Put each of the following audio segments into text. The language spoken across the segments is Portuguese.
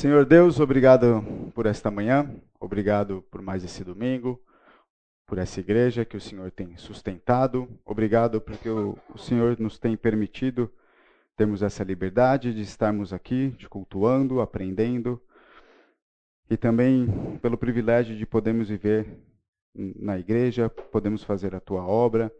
Senhor Deus, obrigado por esta manhã, obrigado por mais esse domingo, por essa igreja que o Senhor tem sustentado, obrigado porque o, o Senhor nos tem permitido termos essa liberdade de estarmos aqui, de cultuando, aprendendo, e também pelo privilégio de podermos viver na igreja, podemos fazer a tua obra.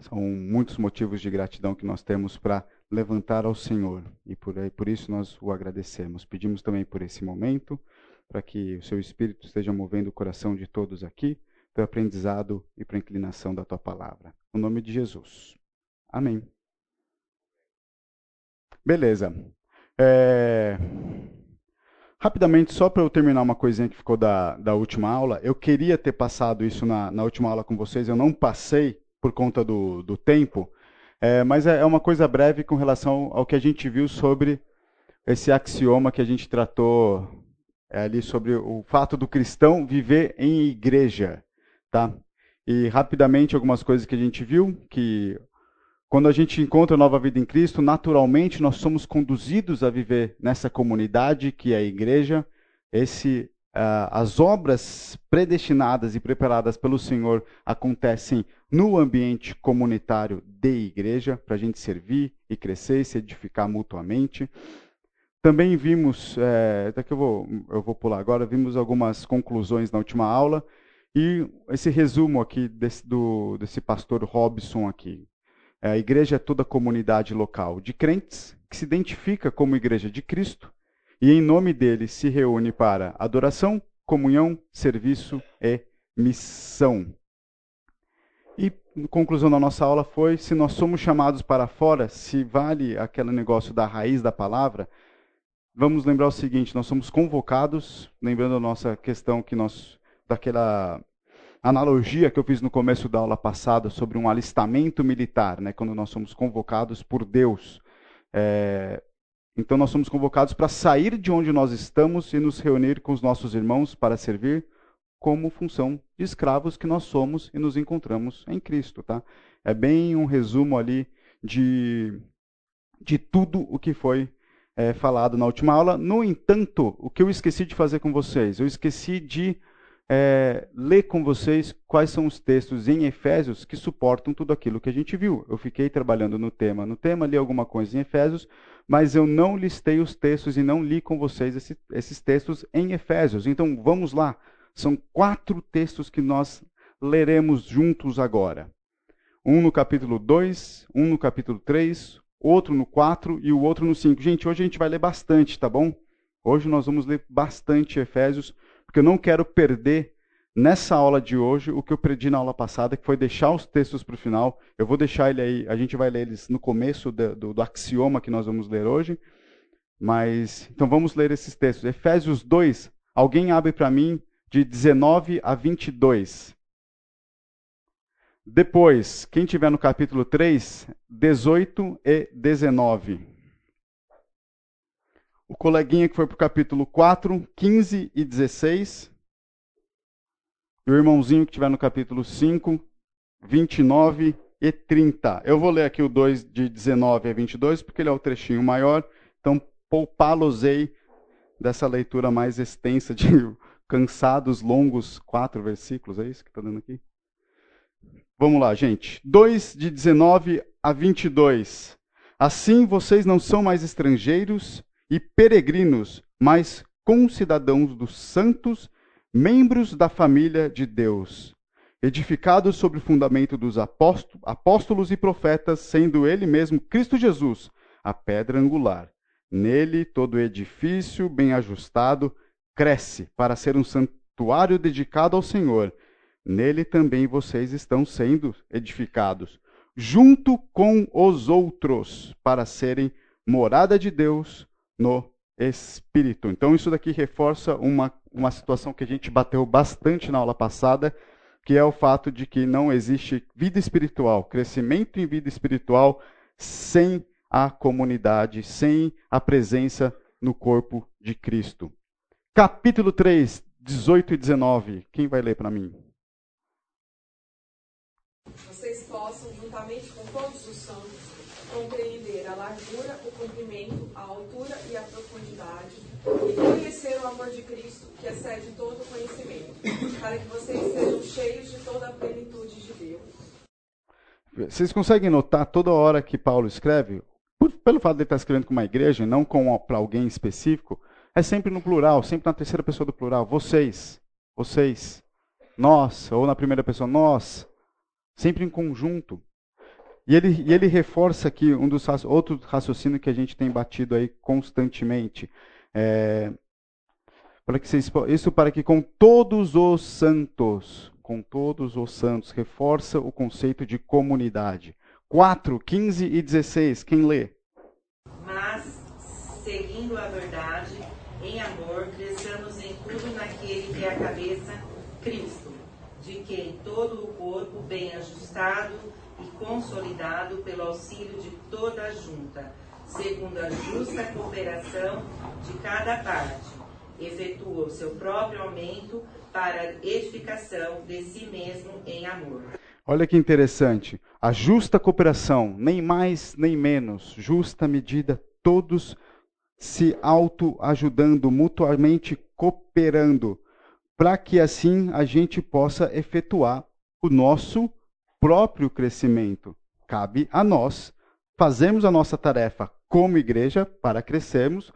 São muitos motivos de gratidão que nós temos para levantar ao Senhor e por, por isso nós o agradecemos. Pedimos também por esse momento, para que o seu Espírito esteja movendo o coração de todos aqui, para o aprendizado e para a inclinação da tua palavra. No nome de Jesus. Amém. Beleza. É... Rapidamente, só para eu terminar uma coisinha que ficou da, da última aula, eu queria ter passado isso na, na última aula com vocês, eu não passei por conta do, do tempo, é, mas é, é uma coisa breve com relação ao que a gente viu sobre esse axioma que a gente tratou é, ali sobre o fato do cristão viver em igreja, tá? E rapidamente algumas coisas que a gente viu que quando a gente encontra a nova vida em Cristo, naturalmente nós somos conduzidos a viver nessa comunidade que é a igreja. Esse, uh, as obras predestinadas e preparadas pelo Senhor acontecem no ambiente comunitário de igreja, para a gente servir e crescer e se edificar mutuamente. Também vimos, é, daqui eu vou, eu vou pular agora, vimos algumas conclusões na última aula e esse resumo aqui desse, do, desse pastor Robson aqui. A igreja é toda comunidade local de crentes que se identifica como igreja de Cristo e, em nome dele, se reúne para adoração, comunhão, serviço e missão. E conclusão da nossa aula foi: se nós somos chamados para fora, se vale aquele negócio da raiz da palavra, vamos lembrar o seguinte: nós somos convocados, lembrando a nossa questão que nós daquela analogia que eu fiz no começo da aula passada sobre um alistamento militar, né, quando nós somos convocados por Deus. É, então, nós somos convocados para sair de onde nós estamos e nos reunir com os nossos irmãos para servir como função de escravos que nós somos e nos encontramos em Cristo. Tá? É bem um resumo ali de, de tudo o que foi é, falado na última aula. No entanto, o que eu esqueci de fazer com vocês? Eu esqueci de é, ler com vocês quais são os textos em Efésios que suportam tudo aquilo que a gente viu. Eu fiquei trabalhando no tema, no tema, li alguma coisa em Efésios, mas eu não listei os textos e não li com vocês esse, esses textos em Efésios. Então vamos lá. São quatro textos que nós leremos juntos agora. Um no capítulo 2, um no capítulo 3, outro no 4 e o outro no 5. Gente, hoje a gente vai ler bastante, tá bom? Hoje nós vamos ler bastante Efésios porque eu não quero perder nessa aula de hoje o que eu perdi na aula passada, que foi deixar os textos para o final. Eu vou deixar ele aí, a gente vai ler eles no começo do, do, do axioma que nós vamos ler hoje. Mas, então vamos ler esses textos. Efésios 2, alguém abre para mim de 19 a 22. Depois, quem tiver no capítulo 3, 18 e 19 o coleguinha que foi para o capítulo 4, 15 e 16. E o irmãozinho que estiver no capítulo 5, 29 e 30. Eu vou ler aqui o 2 de 19 a 22, porque ele é o trechinho maior. Então, poupá-los-ei dessa leitura mais extensa de cansados, longos, quatro versículos. É isso que está dando aqui? Vamos lá, gente. 2 de 19 a 22. Assim vocês não são mais estrangeiros e peregrinos, mas concidadãos dos santos, membros da família de Deus, edificados sobre o fundamento dos apóstolos e profetas, sendo ele mesmo Cristo Jesus, a pedra angular. Nele todo edifício bem ajustado cresce para ser um santuário dedicado ao Senhor. Nele também vocês estão sendo edificados, junto com os outros, para serem morada de Deus no espírito. Então, isso daqui reforça uma, uma situação que a gente bateu bastante na aula passada, que é o fato de que não existe vida espiritual, crescimento em vida espiritual, sem a comunidade, sem a presença no corpo de Cristo. Capítulo 3, 18 e 19. Quem vai ler para mim? Vocês possam, juntamente com todos os santos, compreender a largura, o comprimento, a altura e a profundidade humildade e conhecer o amor de Cristo, que excede todo conhecimento, para que vocês sejam cheios de toda a plenitude de Deus. Vocês conseguem notar toda hora que Paulo escreve, por, pelo fato de ele estar escrevendo com uma igreja, não para alguém específico, é sempre no plural, sempre na terceira pessoa do plural. Vocês, vocês, nós, ou na primeira pessoa, nós, sempre em conjunto. E ele, e ele reforça aqui um dos outro raciocínio que a gente tem batido aí constantemente. É, para que vocês, isso para que com todos os santos, com todos os santos, reforça o conceito de comunidade. 4, 15 e 16, quem lê? Mas, seguindo a verdade, em amor, cresçamos em tudo naquele que é a cabeça, Cristo, de quem todo o corpo, bem ajustado e consolidado pelo auxílio de toda a junta, segundo a justa cooperação de cada parte, efetua o seu próprio aumento para edificação de si mesmo em amor. Olha que interessante. A justa cooperação, nem mais nem menos, justa medida, todos se autoajudando, mutuamente cooperando, para que assim a gente possa efetuar o nosso próprio crescimento. Cabe a nós fazermos a nossa tarefa como igreja para crescermos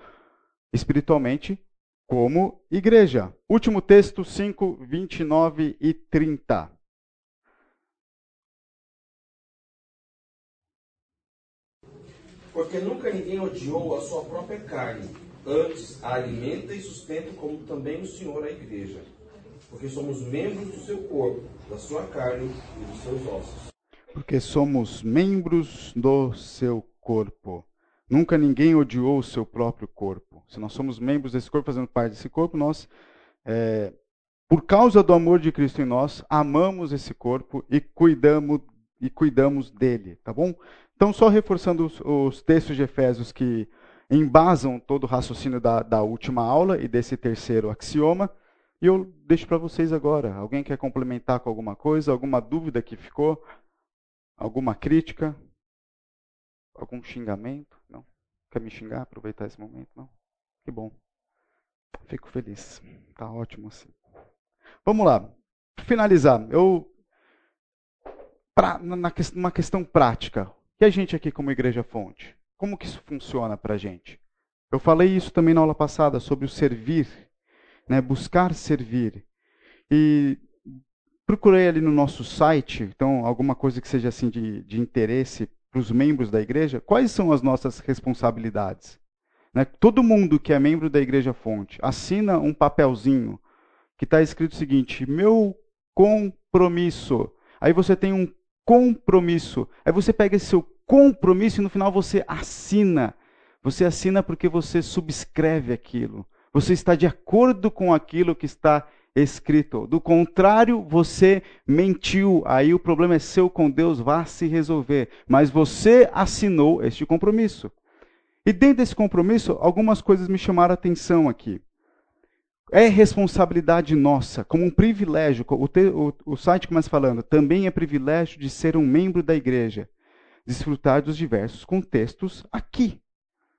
espiritualmente como igreja. Último texto, 5, 29 e 30. Porque nunca ninguém odiou a sua própria carne, antes a alimenta e sustenta, como também o Senhor a igreja. Porque somos membros do seu corpo, da sua carne e dos seus ossos. Porque somos membros do seu corpo. Nunca ninguém odiou o seu próprio corpo. Se nós somos membros desse corpo, fazendo parte desse corpo, nós, é, por causa do amor de Cristo em nós, amamos esse corpo e cuidamos e cuidamos dele, tá bom? Então, só reforçando os, os textos de Efésios que embasam todo o raciocínio da, da última aula e desse terceiro axioma. E eu deixo para vocês agora. Alguém quer complementar com alguma coisa? Alguma dúvida que ficou? Alguma crítica? Algum xingamento? Quer me xingar? Aproveitar esse momento? Não? Que bom. Fico feliz. Tá ótimo assim. Vamos lá. Finalizar. Eu pra, na, numa questão prática. E a gente aqui como Igreja Fonte? Como que isso funciona para a gente? Eu falei isso também na aula passada sobre o servir, né? buscar servir. E procurei ali no nosso site, então alguma coisa que seja assim de, de interesse para os membros da igreja, quais são as nossas responsabilidades? Né? Todo mundo que é membro da Igreja Fonte assina um papelzinho que está escrito o seguinte: meu compromisso. Aí você tem um compromisso. Aí você pega esse seu compromisso e no final você assina. Você assina porque você subscreve aquilo. Você está de acordo com aquilo que está escrito. Do contrário, você mentiu. Aí o problema é seu com Deus, vá se resolver. Mas você assinou este compromisso. E dentro desse compromisso, algumas coisas me chamaram a atenção aqui. É responsabilidade nossa, como um privilégio. O, te, o, o site começa falando, também é privilégio de ser um membro da igreja desfrutar dos diversos contextos aqui.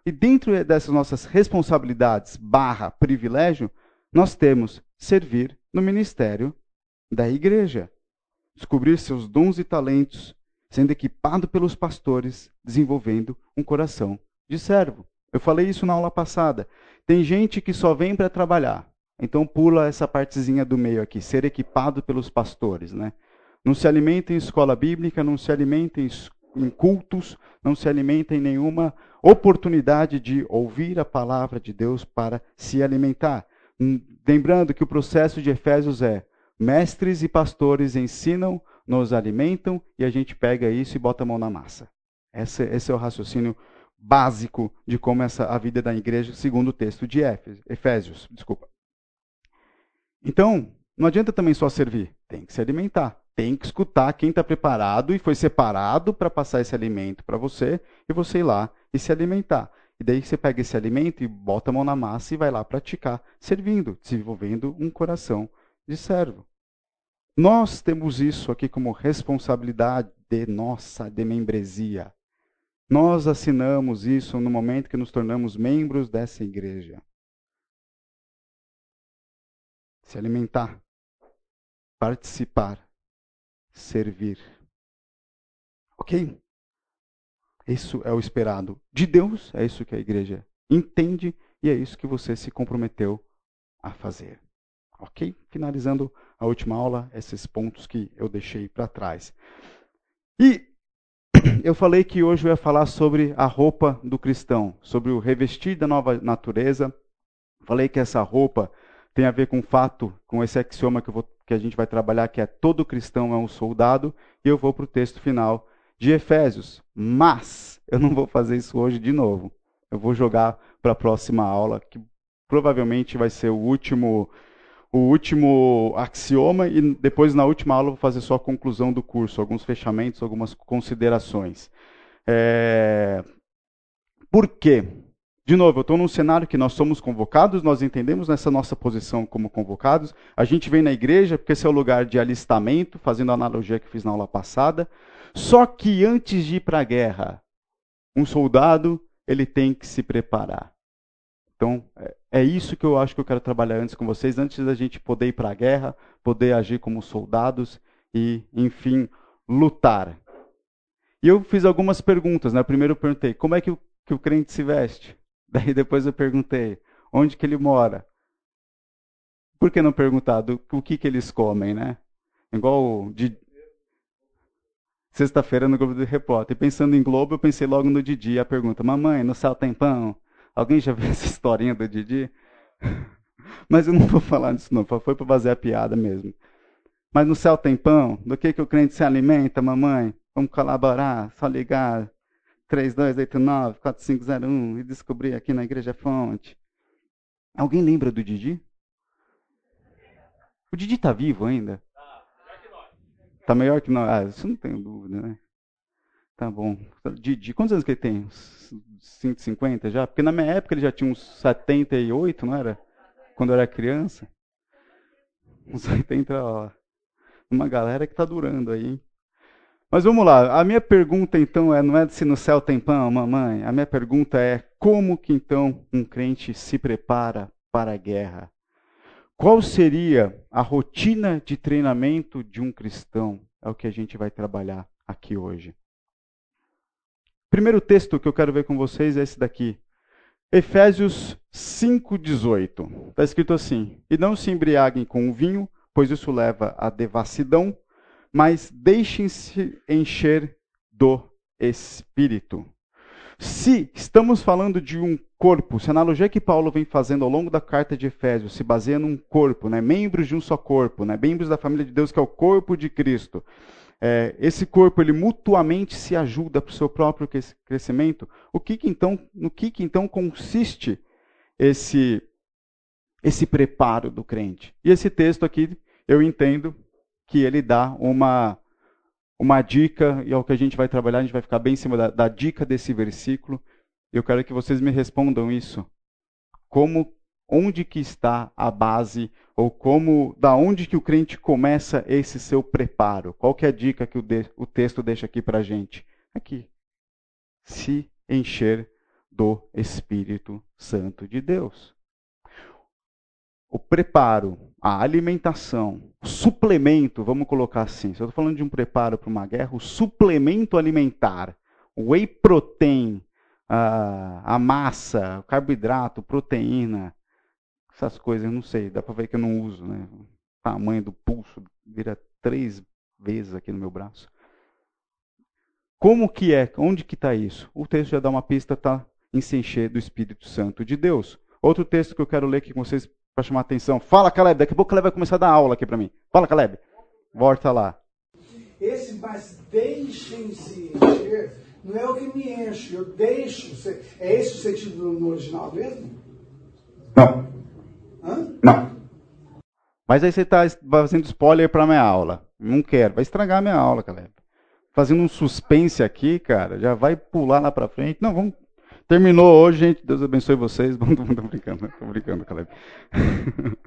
E dentro dessas nossas responsabilidades barra privilégio, nós temos servir no ministério da igreja. Descobrir seus dons e talentos, sendo equipado pelos pastores, desenvolvendo um coração de servo. Eu falei isso na aula passada. Tem gente que só vem para trabalhar. Então pula essa partezinha do meio aqui, ser equipado pelos pastores, né? Não se alimenta em escola bíblica, não se alimenta em cultos, não se alimenta em nenhuma oportunidade de ouvir a palavra de Deus para se alimentar. Lembrando que o processo de Efésios é: mestres e pastores ensinam, nos alimentam e a gente pega isso e bota a mão na massa. Esse, esse é o raciocínio básico de como essa a vida da igreja, segundo o texto de Efésios. Desculpa. Então, não adianta também só servir, tem que se alimentar tem que escutar quem está preparado e foi separado para passar esse alimento para você e você ir lá e se alimentar. E daí você pega esse alimento e bota a mão na massa e vai lá praticar, servindo, desenvolvendo um coração de servo. Nós temos isso aqui como responsabilidade de nossa, de membresia. Nós assinamos isso no momento que nos tornamos membros dessa igreja. Se alimentar, participar, servir. Ok? Isso é o esperado de Deus, é isso que a igreja entende e é isso que você se comprometeu a fazer. Ok? Finalizando a última aula, esses pontos que eu deixei para trás. E eu falei que hoje eu ia falar sobre a roupa do cristão, sobre o revestir da nova natureza. Falei que essa roupa tem a ver com o fato, com esse axioma que, vou, que a gente vai trabalhar, que é todo cristão é um soldado. E eu vou para o texto final de Efésios. Mas eu não vou fazer isso hoje de novo. Eu vou jogar para a próxima aula, que provavelmente vai ser o último o último axioma e depois na última aula eu vou fazer só a conclusão do curso, alguns fechamentos, algumas considerações. É... Por quê? De novo, eu estou num cenário que nós somos convocados, nós entendemos nessa nossa posição como convocados. A gente vem na igreja porque esse é o lugar de alistamento, fazendo a analogia que fiz na aula passada. Só que antes de ir para a guerra, um soldado ele tem que se preparar. Então, é, é isso que eu acho que eu quero trabalhar antes com vocês, antes da gente poder ir para a guerra, poder agir como soldados e, enfim, lutar. E eu fiz algumas perguntas. Né? Primeiro eu perguntei como é que o, que o crente se veste. Daí depois eu perguntei onde que ele mora. Por que não perguntar do, o que, que eles comem, né? Igual de sexta-feira no Globo do Repórter. E pensando em Globo, eu pensei logo no Didi. A pergunta: Mamãe, no céu tem pão? Alguém já viu essa historinha do Didi? Mas eu não vou falar disso não, foi para fazer a piada mesmo. Mas no céu tem pão? Do que, que o crente se alimenta, mamãe? Vamos colaborar, só ligar 3289-4501 e descobrir aqui na Igreja Fonte. Alguém lembra do Didi? O Didi está vivo ainda? Está melhor que nós. Ah, isso não tenho dúvida, né? Tá bom. Didi, quantos anos que ele tem? 150 já? Porque na minha época ele já tinha uns 78, não era? Quando eu era criança. Uns 80, ó. Uma galera que tá durando aí, hein? Mas vamos lá. A minha pergunta então é, não é se no céu tem pão, mamãe. A minha pergunta é, como que então um crente se prepara para a guerra? Qual seria a rotina de treinamento de um cristão? É o que a gente vai trabalhar aqui hoje. Primeiro texto que eu quero ver com vocês é esse daqui. Efésios 5,18. Está escrito assim: E não se embriaguem com o vinho, pois isso leva à devassidão, mas deixem-se encher do Espírito. Se estamos falando de um corpo, se a analogia que Paulo vem fazendo ao longo da carta de Efésios se baseia num corpo, né, membros de um só corpo, né, membros da família de Deus que é o corpo de Cristo, é, esse corpo ele mutuamente se ajuda para o seu próprio crescimento, o que, que então, no que, que então consiste esse esse preparo do crente? E esse texto aqui eu entendo que ele dá uma uma dica e é o que a gente vai trabalhar, a gente vai ficar bem em cima da, da dica desse versículo. Eu quero que vocês me respondam isso. Como onde que está a base ou como da onde que o crente começa esse seu preparo? Qual que é a dica que o, de, o texto deixa aqui para gente? Aqui. Se encher do Espírito Santo de Deus. O preparo, a alimentação, o suplemento, vamos colocar assim. Se eu estou falando de um preparo para uma guerra, o suplemento alimentar, o whey protein, a, a massa, o carboidrato, proteína, essas coisas, não sei, dá para ver que eu não uso, né? O tamanho do pulso vira três vezes aqui no meu braço. Como que é? Onde que está isso? O texto já dá uma pista, está em se encher do Espírito Santo de Deus. Outro texto que eu quero ler aqui com vocês para chamar a atenção. Fala, Caleb. Daqui a pouco o Caleb vai começar a dar aula aqui para mim. Fala, Caleb. Volta lá. Esse mas deixem-se encher não é o que me enche, eu deixo. É esse o sentido no original mesmo? Não. Hã? Não. Mas aí você está fazendo spoiler para minha aula. Não quero. Vai estragar a minha aula, Caleb. Fazendo um suspense aqui, cara. Já vai pular lá para frente. Não, vamos. Terminou hoje, gente. Deus abençoe vocês. Tô brincando, tô brincando, Caleb.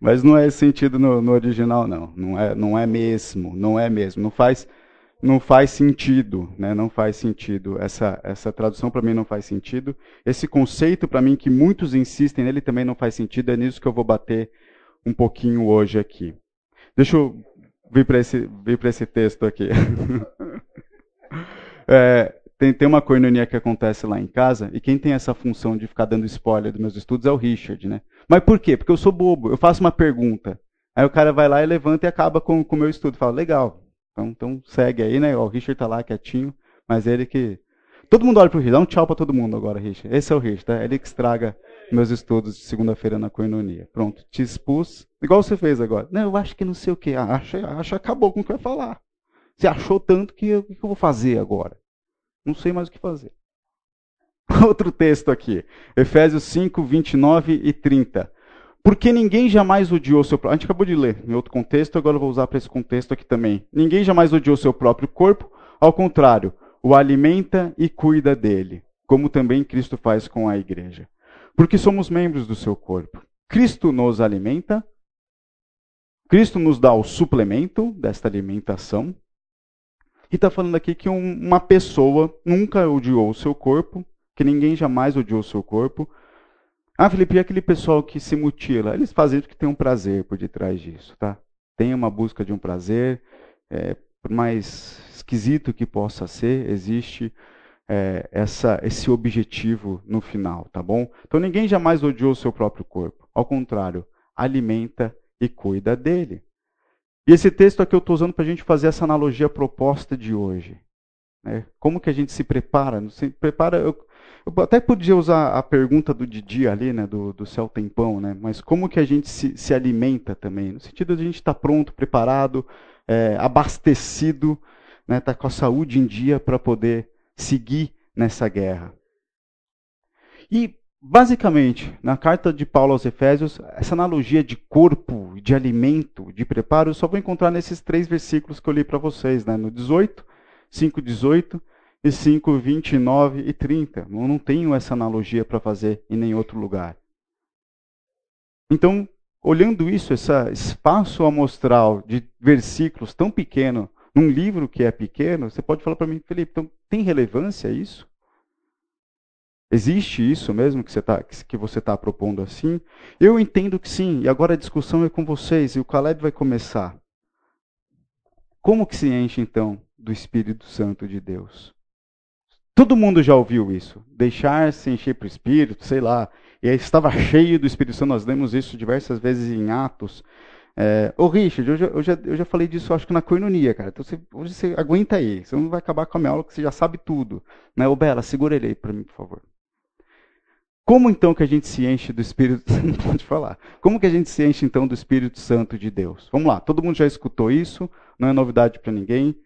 Mas não é esse sentido no, no, original, não. Não é, não é mesmo. Não é mesmo. Não faz. Não faz sentido, né? Não faz sentido. Essa, essa tradução para mim não faz sentido. Esse conceito para mim que muitos insistem nele também não faz sentido. É nisso que eu vou bater um pouquinho hoje aqui. Deixa eu vir para esse, vir esse texto aqui. é, tem, tem uma coinonia que acontece lá em casa, e quem tem essa função de ficar dando spoiler dos meus estudos é o Richard, né? Mas por quê? Porque eu sou bobo, eu faço uma pergunta. Aí o cara vai lá e levanta e acaba com o meu estudo. Fala, legal, então, então segue aí, né? O Richard tá lá quietinho, mas ele que. Todo mundo olha pro Richard, dá um tchau para todo mundo agora, Richard. Esse é o Richard, tá? Ele que estraga meus estudos de segunda-feira na coinonia. Pronto, te expus, igual você fez agora. Não, eu acho que não sei o que. Ah, acha, acha acabou com o que ia falar. Você achou tanto que o que eu vou fazer agora? Não sei mais o que fazer. Outro texto aqui, Efésios 5, 29 e 30. Porque ninguém jamais odiou seu próprio. A gente acabou de ler em outro contexto, agora eu vou usar para esse contexto aqui também. Ninguém jamais odiou seu próprio corpo, ao contrário, o alimenta e cuida dele, como também Cristo faz com a igreja. Porque somos membros do seu corpo. Cristo nos alimenta, Cristo nos dá o suplemento desta alimentação. E está falando aqui que um, uma pessoa nunca odiou o seu corpo, que ninguém jamais odiou o seu corpo, ah, Felipe, e aquele pessoal que se mutila? Eles fazem porque tem um prazer por detrás disso, tá? Tem uma busca de um prazer, é, por mais esquisito que possa ser, existe é, essa, esse objetivo no final, tá bom? Então ninguém jamais odiou o seu próprio corpo. Ao contrário, alimenta e cuida dele. E esse texto aqui eu estou usando para a gente fazer essa analogia proposta de hoje. Né? Como que a gente se prepara? Se prepara eu, eu até podia usar a pergunta do Didi ali, né, do, do céu tempão, né, mas como que a gente se, se alimenta também? No sentido de a gente estar tá pronto, preparado, é, abastecido, né, tá com a saúde em dia para poder seguir nessa guerra. E, basicamente, na carta de Paulo aos Efésios, essa analogia de corpo, de alimento, de preparo, eu só vou encontrar nesses três versículos que eu li para vocês, né, no 18, 5, 18 e 5, 29 e 30. Eu não tenho essa analogia para fazer em nenhum outro lugar. Então, olhando isso, esse espaço amostral de versículos tão pequeno, num livro que é pequeno, você pode falar para mim, Felipe, então tem relevância isso? Existe isso mesmo que você está que você tá propondo assim? Eu entendo que sim, e agora a discussão é com vocês, e o Caleb vai começar. Como que se enche, então, do Espírito Santo de Deus? Todo mundo já ouviu isso. Deixar-se encher para o Espírito, sei lá. E aí estava cheio do Espírito Santo. Nós lemos isso diversas vezes em Atos. É, ô Richard, eu já, eu, já, eu já falei disso, acho que na coinonia, cara. Então você, hoje você aguenta aí. Você não vai acabar com a minha aula que você já sabe tudo. Né? Ô Bela, segura ele aí para mim, por favor. Como então que a gente se enche do Espírito Santo? Pode falar. Como que a gente se enche então do Espírito Santo de Deus? Vamos lá, todo mundo já escutou isso, não é novidade para ninguém.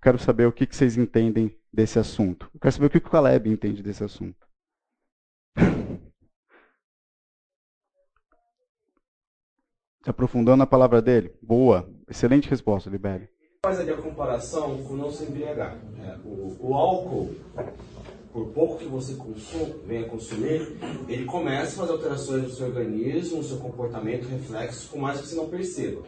Quero saber o que, que vocês entendem desse assunto. Eu quero saber o que o Caleb entende desse assunto. Se aprofundando na palavra dele. Boa. Excelente resposta, Libério. Faz ali a comparação com não se embriagar. É, o, o, álcool, por pouco que você consome, venha consumir, ele começa a fazer alterações no seu organismo, no seu comportamento, reflexos, por mais que você não perceba.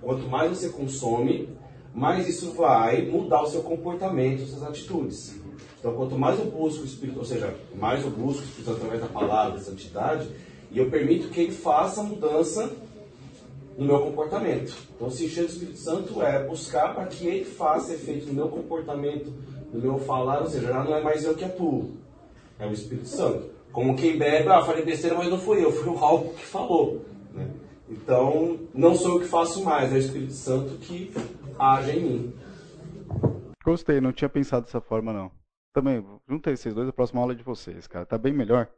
Quanto mais você consome, mais isso vai mudar o seu comportamento, as suas atitudes. Então, quanto mais eu busco o Espírito, ou seja, mais eu busco o Espírito através da palavra, da santidade, e eu permito que ele faça mudança no meu comportamento. Então, se encher do Espírito Santo é buscar para que ele faça efeito no meu comportamento, no meu falar, ou seja, já não é mais eu que atuo, é o Espírito Santo. Como quem bebe, ah, falei besteira, mas não fui eu, foi o álcool que falou. Né? Então, não sou eu que faço mais, é o Espírito Santo que haja em mim. Gostei, não tinha pensado dessa forma não. Também, juntei esses dois, a próxima aula é de vocês, cara. Tá bem melhor.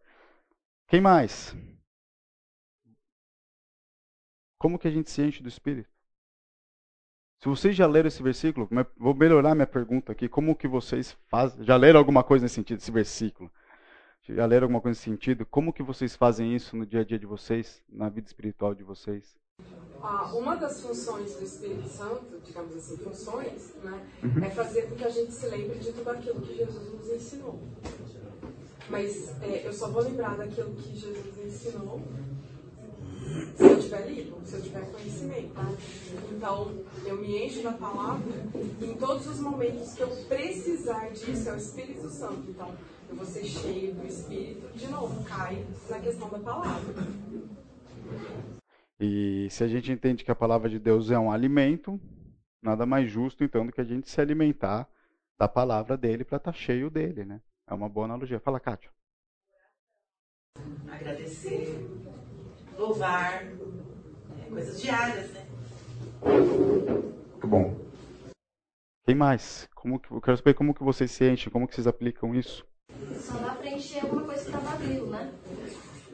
Quem mais? Como que a gente se enche do Espírito? Se vocês já leram esse versículo, vou melhorar minha pergunta aqui. Como que vocês fazem? Já leram alguma coisa nesse sentido, esse versículo? Já leram alguma coisa nesse sentido? Como que vocês fazem isso no dia a dia de vocês, na vida espiritual de vocês? Ah, uma das funções do Espírito Santo, digamos assim, funções, né, uhum. é fazer com que a gente se lembre de tudo aquilo que Jesus nos ensinou. Mas é, eu só vou lembrar daquilo que Jesus ensinou se eu estiver livre, se eu tiver conhecimento. Então, eu me encho da palavra e em todos os momentos que eu precisar disso é o Espírito Santo. Então, eu vou ser cheio do Espírito, de novo, cai na questão da palavra. E se a gente entende que a palavra de Deus é um alimento, nada mais justo então do que a gente se alimentar da palavra dele para estar tá cheio dele, né? É uma boa analogia. Fala, Kátia. Agradecer, louvar, é, coisas diárias, né? Muito bom. Quem mais? Como que, eu quero saber como que vocês se enchem, como que vocês aplicam isso. Só dá para encher alguma coisa que está vazio, né?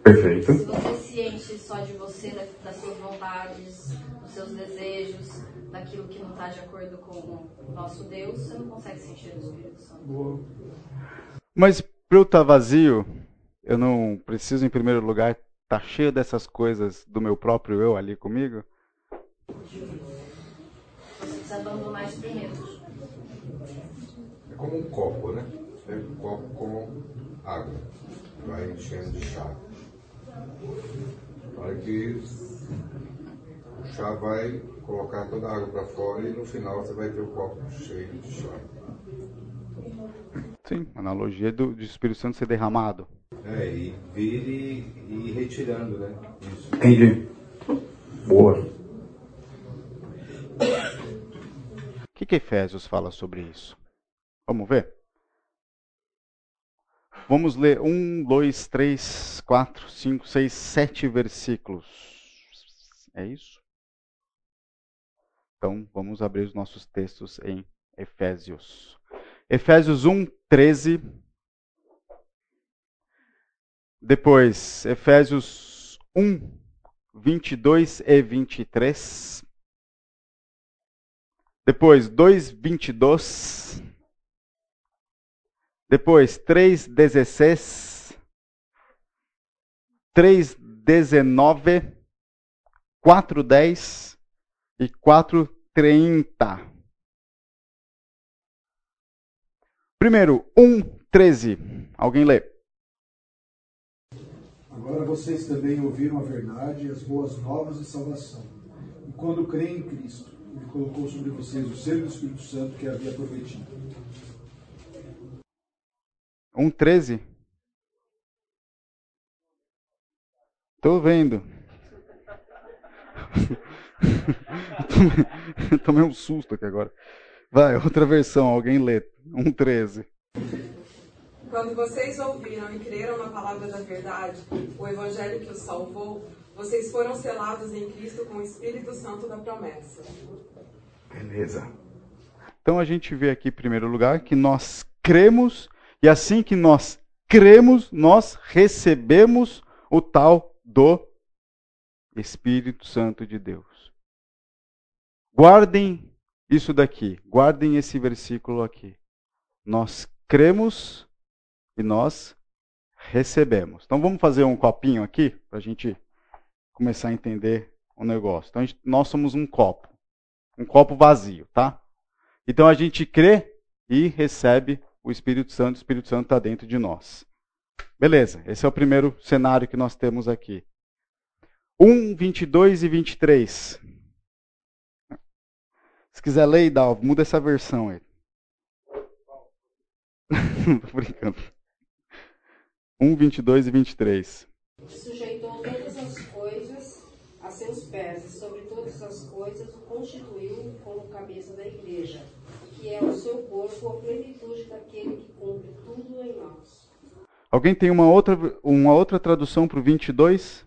Perfeito. Se você se enche só de você, das suas vontades, dos seus desejos, daquilo que não está de acordo com o nosso Deus, você não consegue se encher do Espírito Santo. Boa. Mas para eu estar tá vazio, eu não preciso, em primeiro lugar, estar tá cheio dessas coisas do meu próprio eu ali comigo? Você precisa abandonar isso primeiro. É como um copo, né? É um copo com água. Vai enchendo de chá. Para que o chá vai colocar toda a água para fora e no final você vai ter o copo cheio de chá. Sim, analogia do, do Espírito Santo ser derramado. É, e vir e, e ir retirando, né? Isso. Entendi. Boa. O que, que Efésios fala sobre isso? Vamos ver? Vamos ler um, dois, três, quatro, cinco, seis, sete versículos. É isso? Então, vamos abrir os nossos textos em Efésios. Efésios 1, 13. Depois, Efésios 1, 22 e 23. Depois, 2, 22. Depois, 3, 16. 3, 19. 4, 10 e 4, 30. Primeiro, 1, 13. Alguém lê. Agora vocês também ouviram a verdade e as boas novas de salvação. E quando creem em Cristo, Ele colocou sobre vocês o selo do Espírito Santo que havia prometido. 1, 13. Estou vendo. tomei, um susto aqui agora. Vai, outra versão, alguém lê. 1,13. Quando vocês ouviram e creram na palavra da verdade, o evangelho que os salvou, vocês foram selados em Cristo com o Espírito Santo da promessa. Beleza. Então a gente vê aqui, em primeiro lugar, que nós cremos, e assim que nós cremos, nós recebemos o tal do Espírito Santo de Deus. Guardem isso daqui, guardem esse versículo aqui. Nós cremos e nós recebemos. Então vamos fazer um copinho aqui para a gente começar a entender o negócio. Então gente, nós somos um copo, um copo vazio, tá? Então a gente crê e recebe o Espírito Santo. O Espírito Santo está dentro de nós. Beleza? Esse é o primeiro cenário que nós temos aqui. 1, 22 e 23. Se quiser ler, dá, muda essa versão aí. Tô brincando. 1, 22 e 23. Sujeitou todas as coisas a seus pés, e sobre todas as coisas o constituiu como cabeça que é o seu corpo, a plenitude daquele que cumpre tudo em nós. Alguém tem uma outra, uma outra tradução para o 22?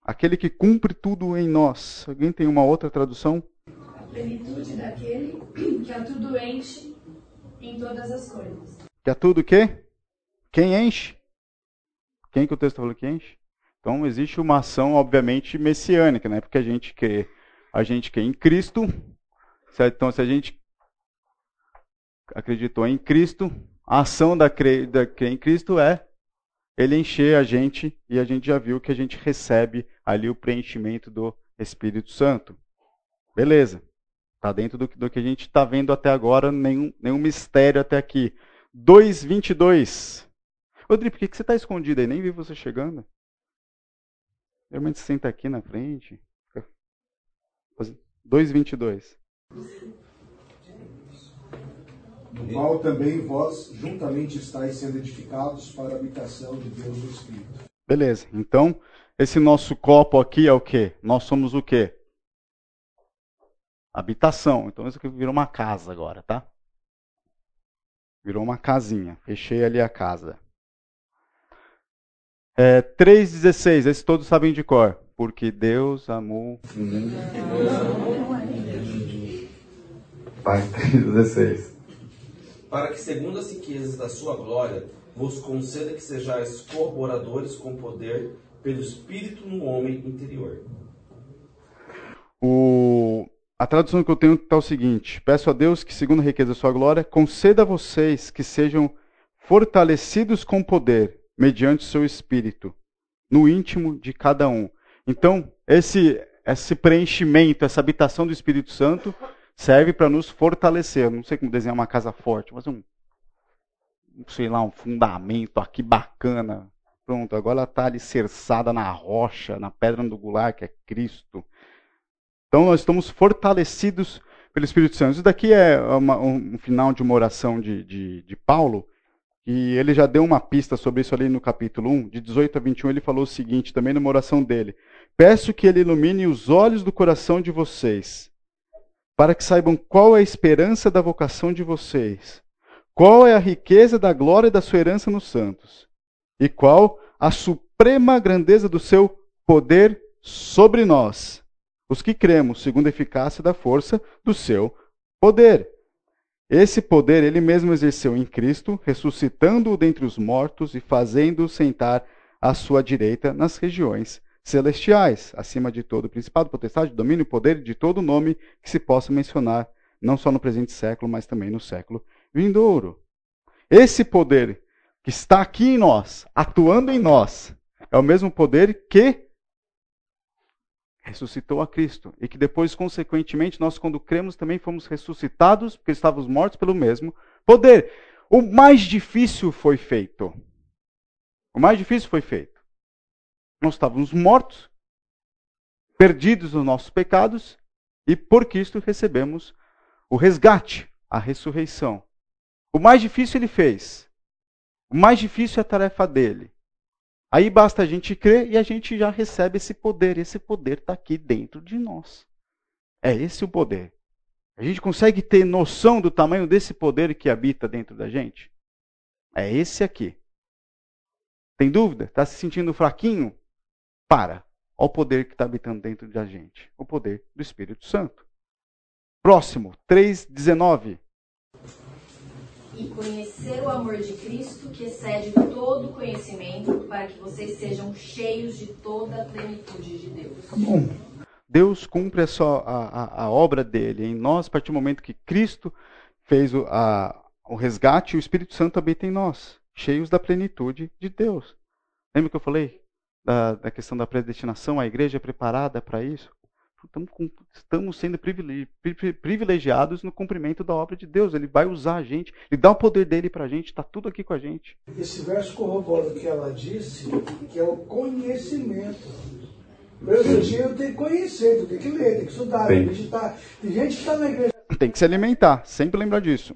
Aquele que cumpre tudo em nós. Alguém tem uma outra tradução? plenitude daquele que a tudo enche em todas as coisas. Que a tudo o quê? Quem enche? Quem que o texto falou que enche? Então existe uma ação, obviamente, messiânica, né? Porque a gente quer, a gente quer em Cristo, certo? Então se a gente acreditou em Cristo, a ação da crer, da crer em Cristo é ele encher a gente e a gente já viu que a gente recebe ali o preenchimento do Espírito Santo. Beleza. Está dentro do, do, que a gente está vendo até agora, nenhum, nenhum mistério até aqui. 2,22. Rodrigo, por que, que você está escondido aí? Nem vi você chegando. Realmente senta aqui na frente, 2,22. No qual também vós juntamente estáis sendo edificados para a habitação de Deus no Espírito. Beleza. Então, esse nosso copo aqui é o quê? Nós somos o quê? Habitação. Então isso aqui virou uma casa agora, tá? Virou uma casinha. Fechei ali a casa. É, 3,16. Esse todos sabem de cor. Porque Deus amou. Vai, 3,16. Para que, segundo as riquezas da sua glória, vos conceda que sejais corroboradores com poder pelo Espírito no homem interior. O, a tradução que eu tenho está o seguinte: Peço a Deus que, segundo a riqueza da sua glória, conceda a vocês que sejam fortalecidos com poder, mediante o seu espírito, no íntimo de cada um. Então, esse, esse preenchimento, essa habitação do Espírito Santo, serve para nos fortalecer. Não sei como desenhar uma casa forte, mas um, sei lá, um fundamento aqui bacana. Pronto, agora ela está alicerçada na rocha, na pedra angular, que é Cristo. Então nós estamos fortalecidos pelo Espírito Santo. Isso daqui é uma, um final de uma oração de, de, de Paulo, e ele já deu uma pista sobre isso ali no capítulo 1, de 18 a 21, ele falou o seguinte, também numa oração dele: Peço que ele ilumine os olhos do coração de vocês, para que saibam qual é a esperança da vocação de vocês, qual é a riqueza da glória da sua herança nos santos, e qual a suprema grandeza do seu poder sobre nós, os que cremos, segundo a eficácia da força do seu poder. Esse poder ele mesmo exerceu em Cristo, ressuscitando-o dentre os mortos e fazendo-o sentar à sua direita nas regiões celestiais, acima de todo principado, potestade, domínio poder de todo nome que se possa mencionar, não só no presente século, mas também no século vindouro. Esse poder que está aqui em nós, atuando em nós, é o mesmo poder que ressuscitou a Cristo. E que depois, consequentemente, nós, quando cremos, também fomos ressuscitados, porque estávamos mortos pelo mesmo poder. O mais difícil foi feito. O mais difícil foi feito. Nós estávamos mortos, perdidos nos nossos pecados, e por Cristo recebemos o resgate, a ressurreição. O mais difícil ele fez. O mais difícil é a tarefa dele. Aí basta a gente crer e a gente já recebe esse poder. Esse poder está aqui dentro de nós. É esse o poder. A gente consegue ter noção do tamanho desse poder que habita dentro da gente? É esse aqui. Tem dúvida? Está se sentindo fraquinho? Para. Olha o poder que está habitando dentro da gente. O poder do Espírito Santo. Próximo, 3,19 e conhecer o amor de Cristo que excede todo conhecimento, para que vocês sejam cheios de toda a plenitude de Deus. Tá bom. Deus cumpre a, sua, a, a, obra dele em nós a partir do momento que Cristo fez o, a, o resgate e o Espírito Santo habita em nós, cheios da plenitude de Deus. Lembra que eu falei da, da questão da predestinação? A igreja é preparada para isso? estamos sendo privilegiados no cumprimento da obra de Deus. Ele vai usar a gente, ele dá o poder dele para a gente, está tudo aqui com a gente. Esse verso corrobora o que ela disse, que é o conhecimento. Eu dia eu tenho que conhecer, tenho que ler, tenho que estudar, tem que meditar. Tem gente que está na igreja. Tem que se alimentar, sempre lembrar disso.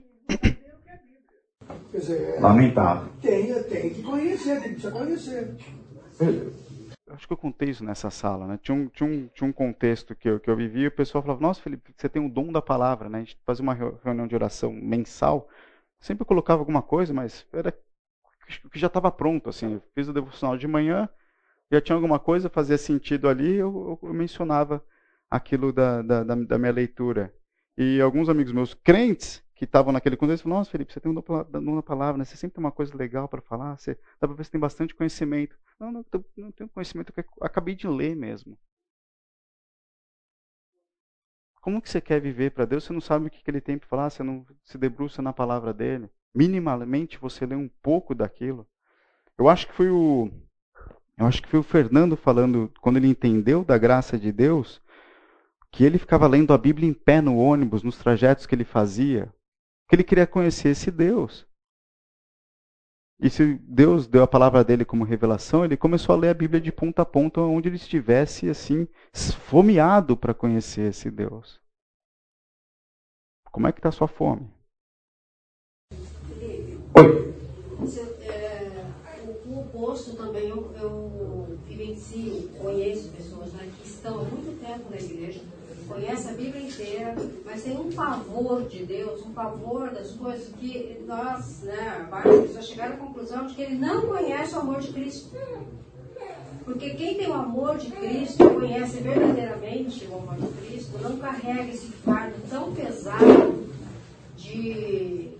Dizer, é, Lamentável. Tem, tem que conhecer, tem que conhecer acho que eu contei isso nessa sala, né? Tinha um, tinha um, tinha um contexto que eu, que eu vivi e o pessoal falava, nossa, Felipe, você tem o dom da palavra, né? A gente fazia uma reunião de oração mensal, sempre colocava alguma coisa, mas era que já estava pronto, assim. Eu fiz o devocional de manhã, já tinha alguma coisa, fazia sentido ali, eu, eu mencionava aquilo da, da, da minha leitura. E alguns amigos meus crentes que estavam naquele contexto, falaram, nossa, Felipe, você tem um na palavra, né? você sempre tem uma coisa legal para falar, você, dá para ver que tem bastante conhecimento. Não, não, não tenho conhecimento, eu acabei de ler mesmo. Como que você quer viver para Deus? Você não sabe o que, que ele tem para falar, você não se debruça na palavra dele. Minimamente você lê um pouco daquilo. Eu acho que foi o eu acho que foi o Fernando falando quando ele entendeu da graça de Deus, que ele ficava lendo a Bíblia em pé no ônibus, nos trajetos que ele fazia, que ele queria conhecer esse Deus. E se Deus deu a palavra dele como revelação, ele começou a ler a Bíblia de ponta a ponta, onde ele estivesse assim esfomeado para conhecer esse Deus. Como é que está a sua fome? Oi. É, o oposto também eu, eu vivencio, conheço pessoas né, que estão há muito tempo na igreja conhece a Bíblia inteira, mas tem um pavor de Deus, um pavor das coisas que nós, né, várias pessoas chegaram à conclusão de que ele não conhece o amor de Cristo. Porque quem tem o amor de Cristo, conhece verdadeiramente o amor de Cristo, não carrega esse fardo tão pesado de,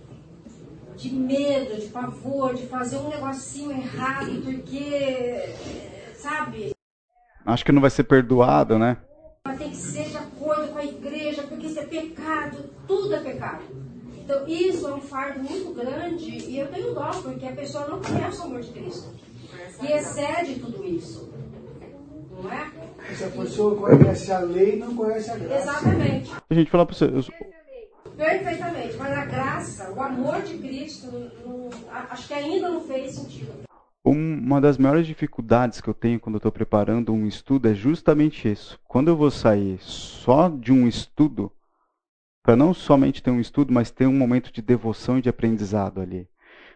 de medo, de pavor, de fazer um negocinho errado, porque, sabe? Acho que não vai ser perdoado, né? Mas tem que ser de acordo com a igreja, porque isso é pecado, tudo é pecado. Então, isso é um fardo muito grande e eu tenho dó, porque a pessoa não conhece o amor de Cristo. E excede tudo isso. Não é? Se a pessoa conhece a lei, não conhece a graça. Exatamente. A gente fala para você. Eu... Perfeitamente. Mas a graça, o amor de Cristo, não, acho que ainda não fez sentido. Uma das maiores dificuldades que eu tenho quando estou preparando um estudo é justamente isso. Quando eu vou sair só de um estudo, para não somente ter um estudo, mas ter um momento de devoção e de aprendizado ali.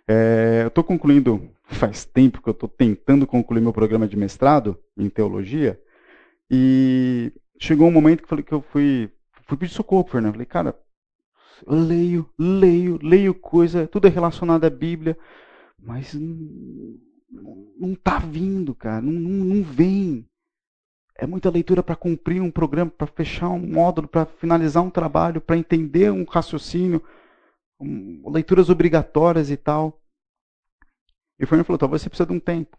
É, eu estou concluindo, faz tempo que eu estou tentando concluir meu programa de mestrado em teologia, e chegou um momento que eu, falei, que eu fui, fui pedir socorro Fernando. Falei, cara, eu leio, leio, leio coisa, tudo é relacionado à Bíblia, mas não está vindo, cara, não, não, não vem. É muita leitura para cumprir um programa, para fechar um módulo, para finalizar um trabalho, para entender um raciocínio, um, leituras obrigatórias e tal. E o Fernando falou: talvez você precise de um tempo.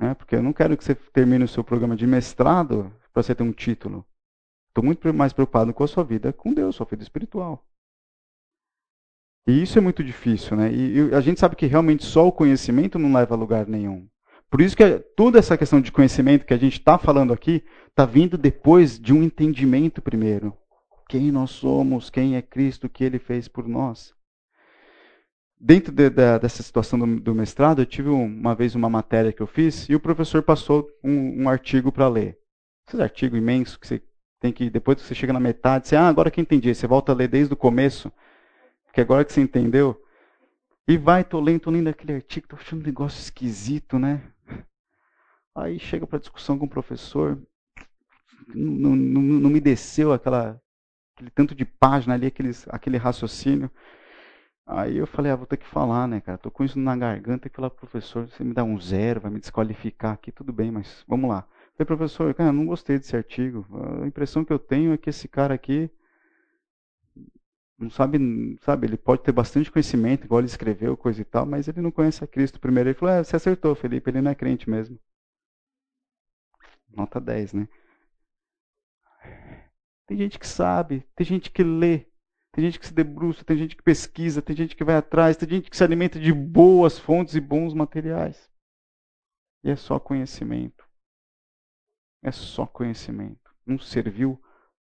É, porque eu não quero que você termine o seu programa de mestrado para você ter um título. Estou muito mais preocupado com a sua vida com Deus, sua vida espiritual. E isso é muito difícil, né? E, e a gente sabe que realmente só o conhecimento não leva a lugar nenhum. Por isso que toda essa questão de conhecimento que a gente está falando aqui está vindo depois de um entendimento primeiro. Quem nós somos, quem é Cristo, o que Ele fez por nós. Dentro de, de, dessa situação do, do, mestrado, eu tive uma vez uma matéria que eu fiz e o professor passou um, um artigo para ler. Esse artigo imenso que você tem que, depois que você chega na metade, você, ah, agora que entendi, você volta a ler desde o começo que agora que você entendeu, e vai, tô lendo, tô lendo aquele artigo, tô achando um negócio esquisito, né? Aí chega para discussão com o professor, não, não, não me desceu aquela, aquele tanto de página ali, aqueles, aquele raciocínio. Aí eu falei, ah, vou ter que falar, né, cara? Tô com isso na garganta, que falar professor, você me dá um zero, vai me desqualificar aqui, tudo bem, mas vamos lá. falei, professor, cara, não gostei desse artigo. A impressão que eu tenho é que esse cara aqui não sabe, sabe, ele pode ter bastante conhecimento, igual ele escreveu, coisa e tal, mas ele não conhece a Cristo primeiro. Ele falou, é, você acertou, Felipe, ele não é crente mesmo. Nota 10, né? Tem gente que sabe, tem gente que lê, tem gente que se debruça, tem gente que pesquisa, tem gente que vai atrás, tem gente que se alimenta de boas fontes e bons materiais. E é só conhecimento. É só conhecimento. Não serviu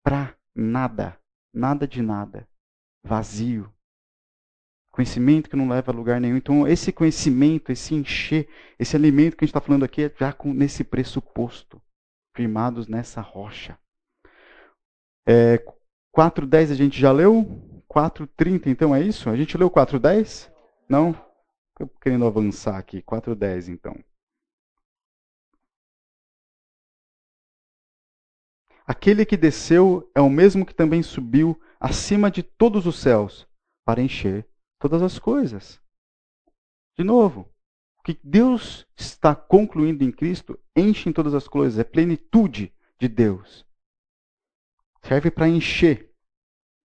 para nada. Nada de nada vazio. Conhecimento que não leva a lugar nenhum. Então, esse conhecimento, esse encher, esse alimento que a gente está falando aqui é já com, nesse pressuposto, firmados nessa rocha. É, 4.10 a gente já leu? 4.30, então é isso? A gente leu 4.10? Não? Estou querendo avançar aqui. 4.10, então. Aquele que desceu é o mesmo que também subiu acima de todos os céus para encher todas as coisas. De novo, o que Deus está concluindo em Cristo enche em todas as coisas, é plenitude de Deus. Serve para encher.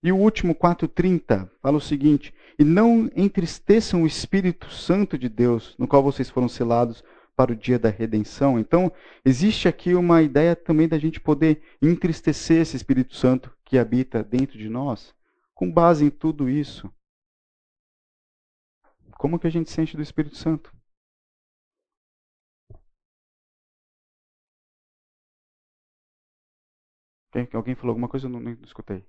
E o último 4:30 fala o seguinte: "E não entristeçam o Espírito Santo de Deus, no qual vocês foram selados para o dia da redenção. Então, existe aqui uma ideia também da gente poder entristecer esse Espírito Santo que habita dentro de nós, com base em tudo isso. Como que a gente sente do Espírito Santo? Alguém falou alguma coisa? Eu não, não escutei.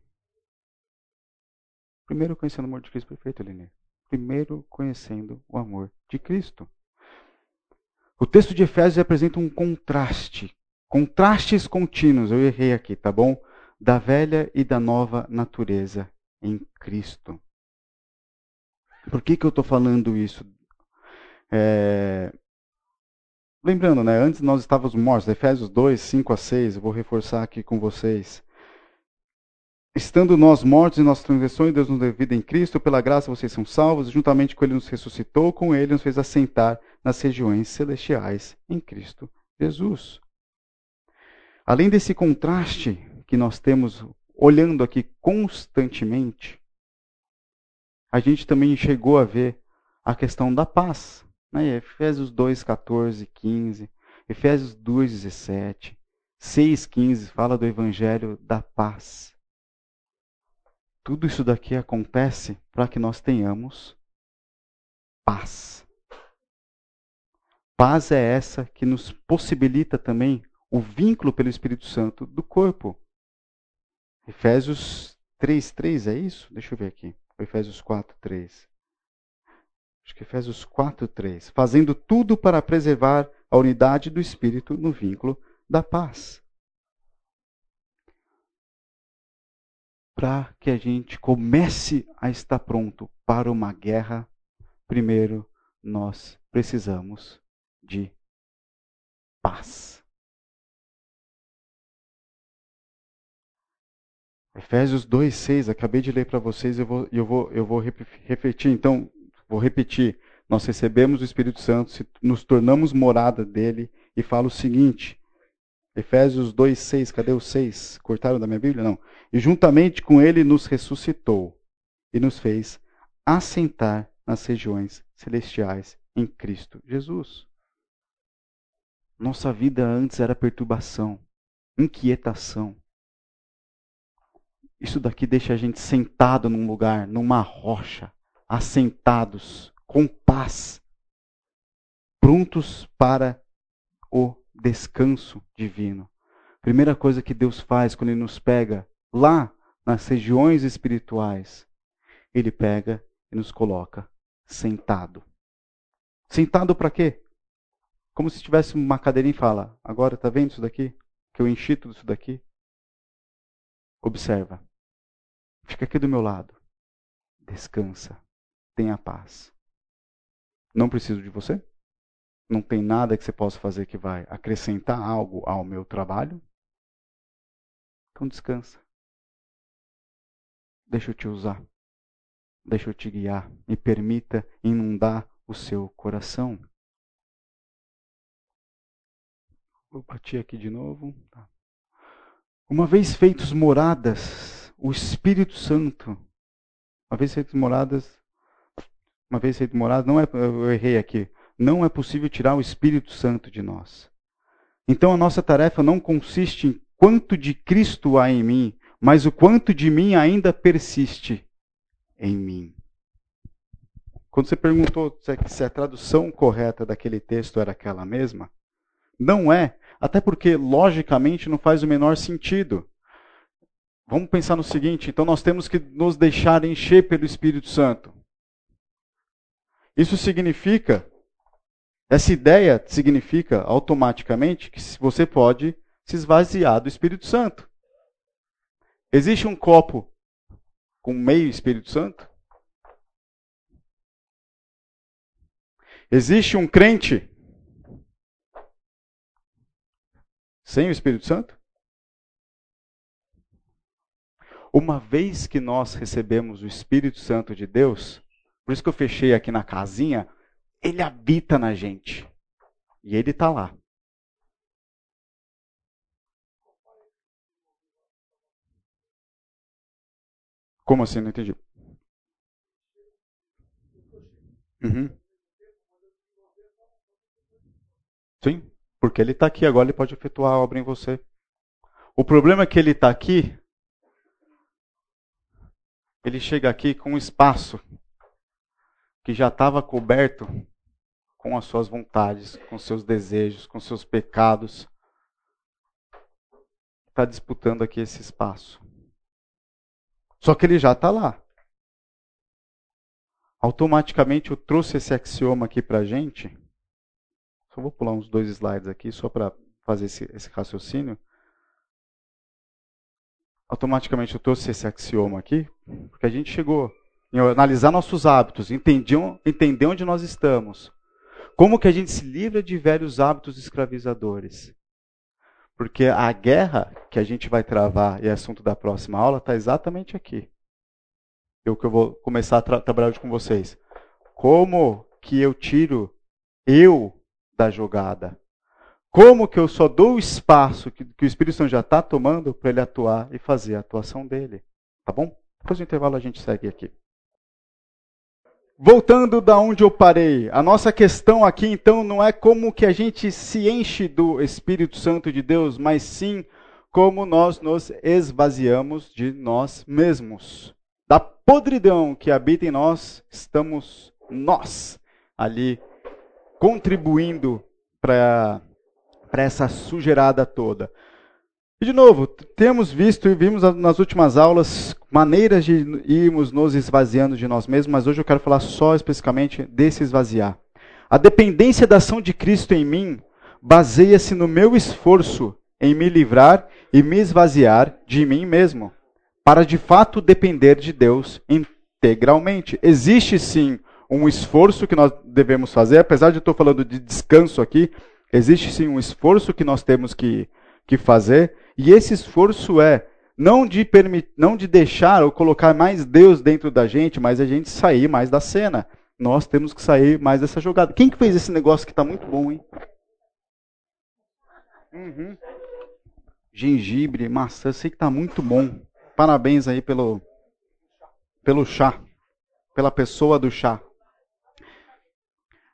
Primeiro, conhecendo o amor de Cristo perfeito, Eline. primeiro conhecendo o amor de Cristo. O texto de Efésios apresenta um contraste, contrastes contínuos, eu errei aqui, tá bom? Da velha e da nova natureza em Cristo. Por que, que eu estou falando isso? É... Lembrando, né, antes nós estávamos mortos, Efésios 2, 5 a 6, eu vou reforçar aqui com vocês. Estando nós mortos em nossas transgressões, Deus nos deu vida em Cristo, pela graça vocês são salvos, juntamente com Ele nos ressuscitou, com Ele nos fez assentar nas regiões celestiais em Cristo Jesus. Além desse contraste que nós temos olhando aqui constantemente, a gente também chegou a ver a questão da paz. Né? Efésios 2, 14, 15, Efésios 2, 17, 6, 15 fala do Evangelho da paz. Tudo isso daqui acontece para que nós tenhamos paz. Paz é essa que nos possibilita também o vínculo pelo Espírito Santo do corpo. Efésios 3, 3 é isso? Deixa eu ver aqui. Efésios 4, 3. Acho que Efésios 4, 3. Fazendo tudo para preservar a unidade do Espírito no vínculo da paz. para que a gente comece a estar pronto para uma guerra, primeiro nós precisamos de paz. Efésios 2:6, acabei de ler para vocês, eu vou, eu vou, eu vou repetir. Então, vou repetir. Nós recebemos o Espírito Santo, nos tornamos morada dele e fala o seguinte: Efésios 2, 6, cadê o 6? Cortaram da minha Bíblia? Não. E juntamente com ele nos ressuscitou e nos fez assentar nas regiões celestiais em Cristo Jesus. Nossa vida antes era perturbação, inquietação. Isso daqui deixa a gente sentado num lugar, numa rocha, assentados, com paz, prontos para o descanso divino. Primeira coisa que Deus faz quando Ele nos pega lá nas regiões espirituais, Ele pega e nos coloca sentado. Sentado para quê? Como se tivesse uma cadeirinha e fala: Agora está vendo isso daqui? Que eu enchi tudo isso daqui? Observa. Fica aqui do meu lado. Descansa. Tenha paz. Não preciso de você não tem nada que você possa fazer que vai acrescentar algo ao meu trabalho, então descansa. Deixa eu te usar. Deixa eu te guiar. Me permita inundar o seu coração. Vou bater aqui de novo. Tá. Uma vez feitos moradas, o Espírito Santo, uma vez feitos moradas, uma vez feito moradas, não é, eu errei aqui não é possível tirar o Espírito Santo de nós. Então a nossa tarefa não consiste em quanto de Cristo há em mim, mas o quanto de mim ainda persiste em mim. Quando você perguntou se a tradução correta daquele texto era aquela mesma, não é, até porque logicamente não faz o menor sentido. Vamos pensar no seguinte: então nós temos que nos deixar encher pelo Espírito Santo. Isso significa essa ideia significa automaticamente que você pode se esvaziar do Espírito Santo. Existe um copo com meio Espírito Santo? Existe um crente sem o Espírito Santo? Uma vez que nós recebemos o Espírito Santo de Deus, por isso que eu fechei aqui na casinha, ele habita na gente. E ele está lá. Como assim? Não entendi. Uhum. Sim, porque ele está aqui agora, ele pode efetuar a obra em você. O problema é que ele está aqui, ele chega aqui com um espaço que já estava coberto com as suas vontades, com seus desejos, com seus pecados. Está disputando aqui esse espaço. Só que ele já está lá. automaticamente eu trouxe esse axioma aqui para a gente. Só vou pular uns dois slides aqui, só para fazer esse, esse raciocínio. Automaticamente eu trouxe esse axioma aqui, porque a gente chegou em analisar nossos hábitos, entender, onde nós estamos. Como que a gente se livra de velhos hábitos escravizadores? Porque a guerra que a gente vai travar, e é assunto da próxima aula, está exatamente aqui. É o que eu vou começar a tra trabalhar hoje com vocês. Como que eu tiro eu da jogada? Como que eu só dou o espaço que, que o Espírito Santo já está tomando para ele atuar e fazer a atuação dele? Tá bom? Depois do intervalo a gente segue aqui. Voltando da onde eu parei, a nossa questão aqui então não é como que a gente se enche do Espírito Santo de Deus, mas sim como nós nos esvaziamos de nós mesmos. Da podridão que habita em nós, estamos nós ali contribuindo para essa sujeirada toda. E de novo, temos visto e vimos nas últimas aulas maneiras de irmos nos esvaziando de nós mesmos, mas hoje eu quero falar só especificamente desse esvaziar. A dependência da ação de Cristo em mim baseia-se no meu esforço em me livrar e me esvaziar de mim mesmo, para de fato depender de Deus integralmente. Existe sim um esforço que nós devemos fazer, apesar de eu estou falando de descanso aqui, existe sim um esforço que nós temos que, que fazer, e esse esforço é não de, permitir, não de deixar ou colocar mais Deus dentro da gente, mas a gente sair mais da cena. Nós temos que sair mais dessa jogada. Quem que fez esse negócio que está muito bom, hein? Uhum. Gengibre, maçã, sei que está muito bom. Parabéns aí pelo, pelo chá, pela pessoa do chá.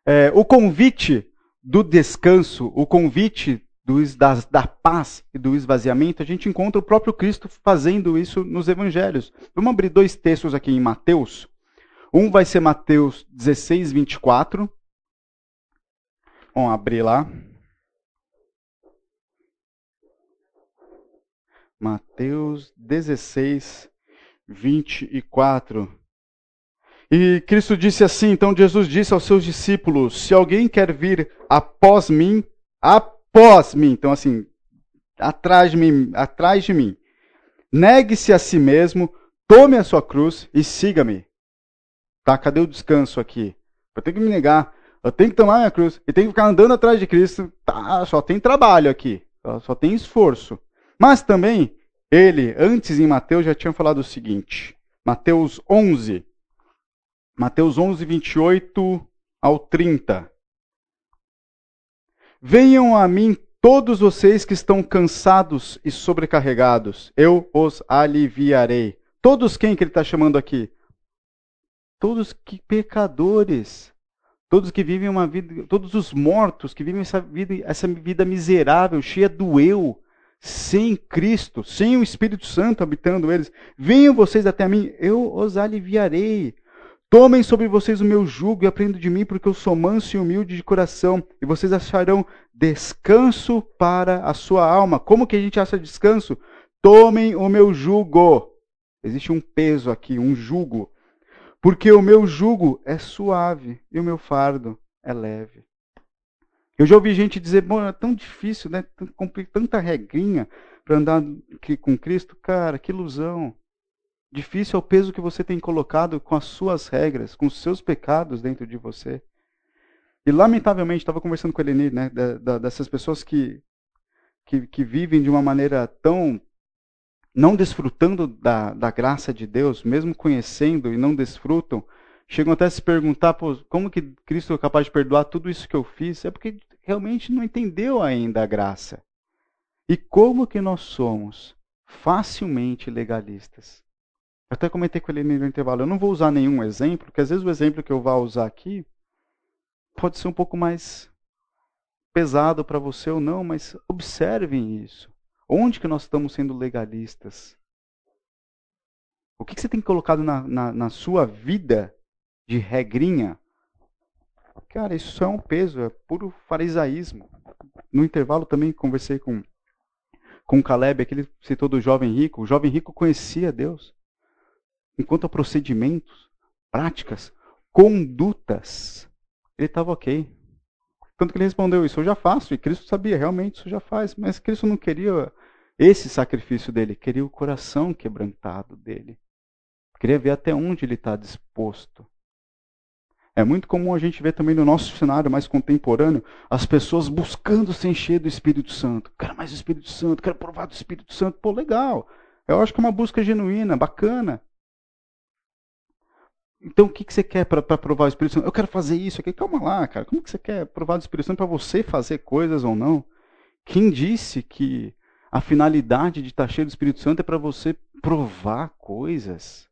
É, o convite do descanso, o convite do, da, da paz e do esvaziamento, a gente encontra o próprio Cristo fazendo isso nos evangelhos. Vamos abrir dois textos aqui em Mateus. Um vai ser Mateus 16, 24. Vamos abrir lá. Mateus 16, 24. E Cristo disse assim: então Jesus disse aos seus discípulos: Se alguém quer vir após mim, após mim, então assim, atrás de mim, atrás de mim, negue-se a si mesmo, tome a sua cruz e siga-me. Tá? Cadê o descanso aqui? Eu tenho que me negar, eu tenho que tomar minha cruz e tenho que ficar andando atrás de Cristo. Tá, só tem trabalho aqui, só tem esforço. Mas também, ele, antes em Mateus, já tinha falado o seguinte: Mateus 11, Mateus 11, 28 ao 30. Venham a mim todos vocês que estão cansados e sobrecarregados, eu os aliviarei. Todos quem que ele está chamando aqui? Todos que pecadores. Todos que vivem uma vida, todos os mortos que vivem essa vida, essa vida miserável, cheia do eu, sem Cristo, sem o Espírito Santo habitando eles. Venham vocês até mim, eu os aliviarei. Tomem sobre vocês o meu jugo e aprendam de mim, porque eu sou manso e humilde de coração, e vocês acharão descanso para a sua alma. Como que a gente acha descanso? Tomem o meu jugo. Existe um peso aqui, um jugo. Porque o meu jugo é suave e o meu fardo é leve. Eu já ouvi gente dizer, bom, é tão difícil, né? Cumprir tanta regrinha para andar com Cristo. Cara, que ilusão. Difícil é o peso que você tem colocado com as suas regras, com os seus pecados dentro de você. E lamentavelmente, estava conversando com a Eleni, né, da, da, dessas pessoas que, que, que, vivem de uma maneira tão. não desfrutando da, da graça de Deus, mesmo conhecendo e não desfrutam, chegam até a se perguntar: como que Cristo é capaz de perdoar tudo isso que eu fiz? É porque realmente não entendeu ainda a graça. E como que nós somos facilmente legalistas? Até comentei com ele no intervalo, eu não vou usar nenhum exemplo, porque às vezes o exemplo que eu vou usar aqui pode ser um pouco mais pesado para você ou não, mas observem isso. Onde que nós estamos sendo legalistas? O que, que você tem colocado na, na, na sua vida de regrinha Cara, isso é um peso, é puro farisaísmo. No intervalo também conversei com, com o Caleb, aquele citou do jovem rico. O jovem rico conhecia Deus. Enquanto a procedimentos, práticas, condutas, ele estava ok. Tanto que ele respondeu isso, eu já faço, e Cristo sabia, realmente isso já faz, mas Cristo não queria esse sacrifício dele, queria o coração quebrantado dele. Queria ver até onde ele está disposto. É muito comum a gente ver também no nosso cenário mais contemporâneo as pessoas buscando se encher do Espírito Santo. Quero mais do Espírito Santo, quero provar do Espírito Santo. Pô, legal. Eu acho que é uma busca genuína, bacana. Então, o que, que você quer para provar o Espírito Santo? Eu quero fazer isso aqui. Calma lá, cara. Como que você quer provar o Espírito Santo para você fazer coisas ou não? Quem disse que a finalidade de estar cheio do Espírito Santo é para você provar coisas?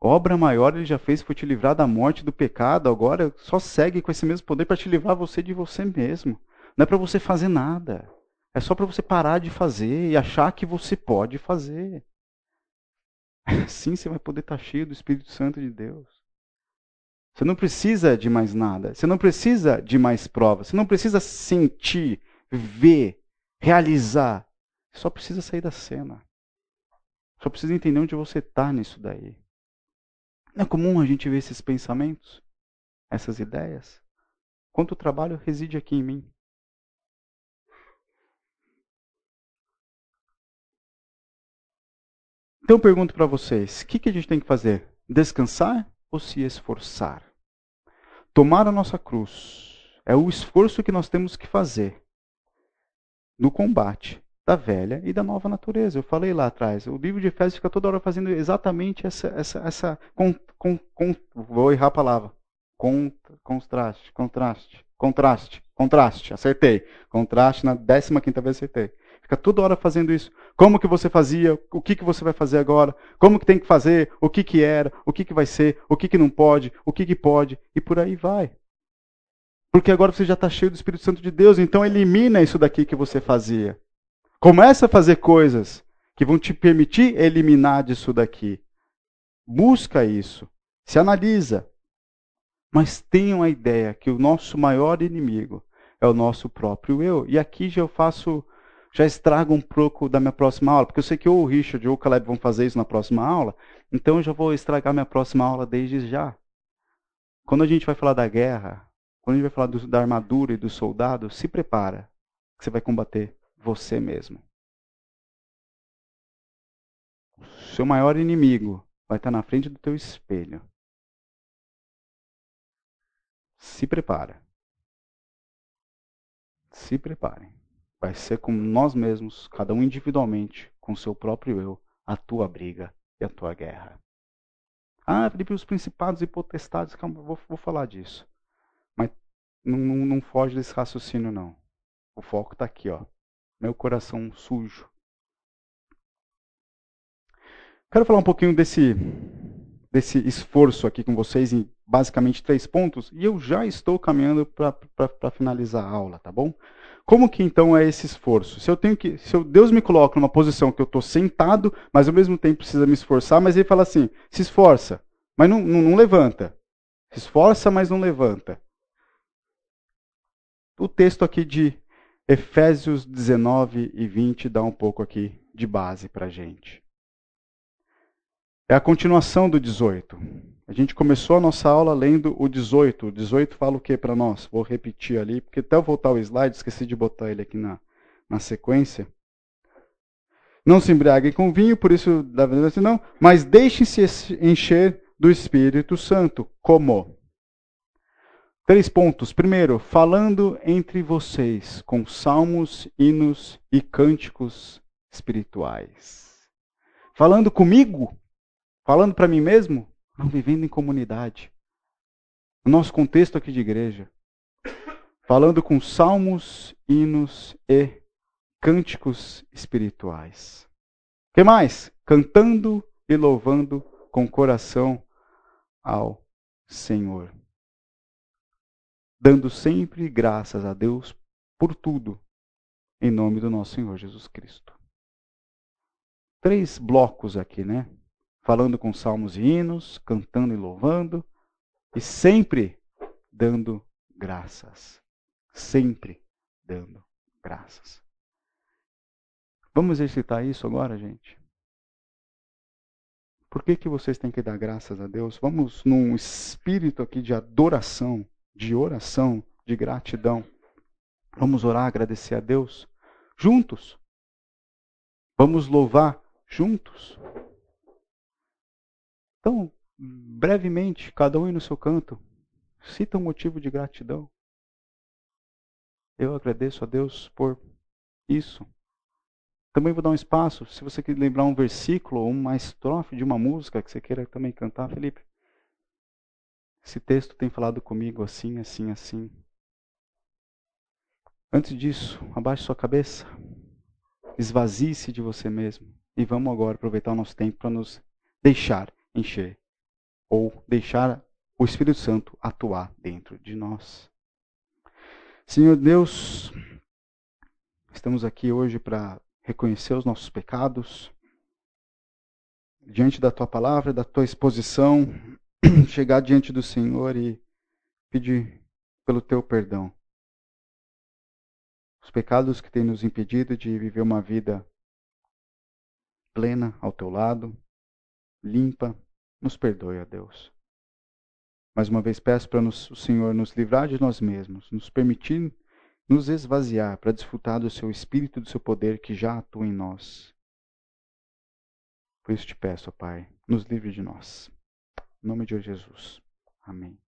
Obra maior ele já fez, foi te livrar da morte, do pecado. Agora só segue com esse mesmo poder para te livrar você de você mesmo. Não é para você fazer nada. É só para você parar de fazer e achar que você pode fazer. Assim você vai poder estar cheio do Espírito Santo de Deus. Você não precisa de mais nada. Você não precisa de mais provas. Você não precisa sentir, ver, realizar. Você só precisa sair da cena. Só precisa entender onde você está nisso daí. Não é comum a gente ver esses pensamentos, essas ideias? Quanto trabalho reside aqui em mim? Então eu pergunto para vocês: o que, que a gente tem que fazer? Descansar ou se esforçar? Tomar a nossa cruz é o esforço que nós temos que fazer no combate da velha e da nova natureza. Eu falei lá atrás, o livro de Efésios fica toda hora fazendo exatamente essa. essa, essa com, com, com, vou errar a palavra. contraste, contraste, contraste, contraste, acertei. Contraste na 15 quinta vez acertei. Fica toda hora fazendo isso. Como que você fazia? O que, que você vai fazer agora? Como que tem que fazer? O que, que era? O que, que vai ser? O que, que não pode? O que, que pode? E por aí vai. Porque agora você já está cheio do Espírito Santo de Deus, então elimina isso daqui que você fazia. Começa a fazer coisas que vão te permitir eliminar disso daqui. Busca isso. Se analisa. Mas tenham a ideia que o nosso maior inimigo é o nosso próprio eu. E aqui já eu faço já estraga um pouco da minha próxima aula, porque eu sei que ou o Richard ou o Caleb vão fazer isso na próxima aula, então eu já vou estragar minha próxima aula desde já. Quando a gente vai falar da guerra, quando a gente vai falar do, da armadura e do soldado, se prepara, que você vai combater você mesmo. O seu maior inimigo vai estar na frente do teu espelho. Se prepara. Se preparem. Vai ser com nós mesmos, cada um individualmente, com seu próprio eu, a tua briga e a tua guerra. Ah, Felipe, os principados e potestades, calma, vou, vou falar disso. Mas não, não, não foge desse raciocínio, não. O foco está aqui, ó. Meu coração sujo. Quero falar um pouquinho desse, desse esforço aqui com vocês em basicamente três pontos. E eu já estou caminhando para finalizar a aula, tá bom? Como que então é esse esforço? Se eu tenho que, se eu, Deus me coloca numa posição que eu estou sentado, mas ao mesmo tempo precisa me esforçar, mas ele fala assim: se esforça, mas não, não, não levanta. Se esforça, mas não levanta. O texto aqui de Efésios 19 e 20 dá um pouco aqui de base para gente. É a continuação do 18. A gente começou a nossa aula lendo o 18. O 18 fala o que para nós? Vou repetir ali, porque até eu voltar o slide, esqueci de botar ele aqui na, na sequência. Não se embriaguem com vinho, por isso, da verdade, não, mas deixem-se encher do Espírito Santo. Como? Três pontos. Primeiro, falando entre vocês com salmos, hinos e cânticos espirituais. Falando comigo? Falando para mim mesmo? Não, vivendo em comunidade. O nosso contexto aqui de igreja. Falando com salmos, hinos e cânticos espirituais. O que mais? Cantando e louvando com coração ao Senhor. Dando sempre graças a Deus por tudo, em nome do nosso Senhor Jesus Cristo. Três blocos aqui, né? Falando com salmos e hinos, cantando e louvando, e sempre dando graças. Sempre dando graças. Vamos exercitar isso agora, gente? Por que, que vocês têm que dar graças a Deus? Vamos num espírito aqui de adoração, de oração, de gratidão. Vamos orar, agradecer a Deus juntos. Vamos louvar juntos. Então, brevemente, cada um no seu canto, cita um motivo de gratidão. Eu agradeço a Deus por isso. Também vou dar um espaço, se você quer lembrar um versículo ou uma estrofe de uma música que você queira também cantar, Felipe. Esse texto tem falado comigo assim, assim, assim. Antes disso, abaixe sua cabeça. Esvazie-se de você mesmo. E vamos agora aproveitar o nosso tempo para nos deixar encher. Ou deixar o Espírito Santo atuar dentro de nós. Senhor Deus, estamos aqui hoje para reconhecer os nossos pecados, diante da tua palavra, da tua exposição, chegar diante do Senhor e pedir pelo teu perdão. Os pecados que têm nos impedido de viver uma vida plena ao teu lado, limpa, nos perdoe, ó Deus. Mais uma vez peço para o Senhor nos livrar de nós mesmos, nos permitir nos esvaziar para desfrutar do seu espírito e do seu poder que já atua em nós. Por isso te peço, ó Pai, nos livre de nós. Em nome de Jesus. Amém.